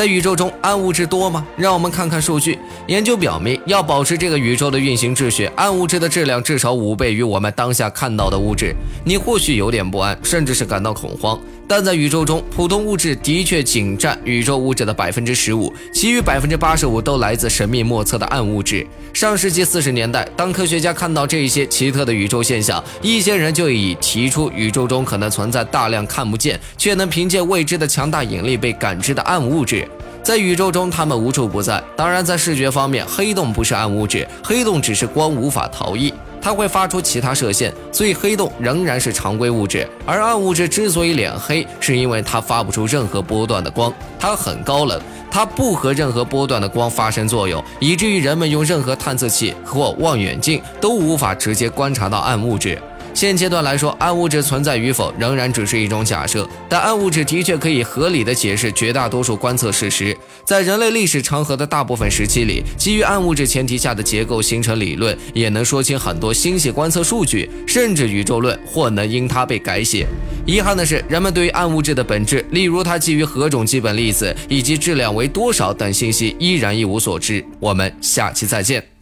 在宇宙中，暗物质多吗？让我们看看数据。研究表明，要保持这个宇宙的运行秩序，暗物质的质量至少五倍于我们当下看到的物质。你或许有点不安，甚至是感到恐慌。但在宇宙中，普通物质的确仅占宇宙物质的百分之十五，其余百分之八十五都来自神秘莫测的暗物质。上世纪四十年代，当科学家看到这些奇特的宇宙现象，一些人就已提出宇宙中可能存在大量看不见却能凭借未知的强大引力被感知的暗物质。在宇宙中，它们无处不在。当然，在视觉方面，黑洞不是暗物质，黑洞只是光无法逃逸。它会发出其他射线，所以黑洞仍然是常规物质。而暗物质之所以脸黑，是因为它发不出任何波段的光，它很高冷，它不和任何波段的光发生作用，以至于人们用任何探测器或望远镜都无法直接观察到暗物质。现阶段来说，暗物质存在与否仍然只是一种假设，但暗物质的确可以合理的解释绝大多数观测事实。在人类历史长河的大部分时期里，基于暗物质前提下的结构形成理论，也能说清很多星系观测数据，甚至宇宙论或能因它被改写。遗憾的是，人们对于暗物质的本质，例如它基于何种基本粒子以及质量为多少等信息，依然一无所知。我们下期再见。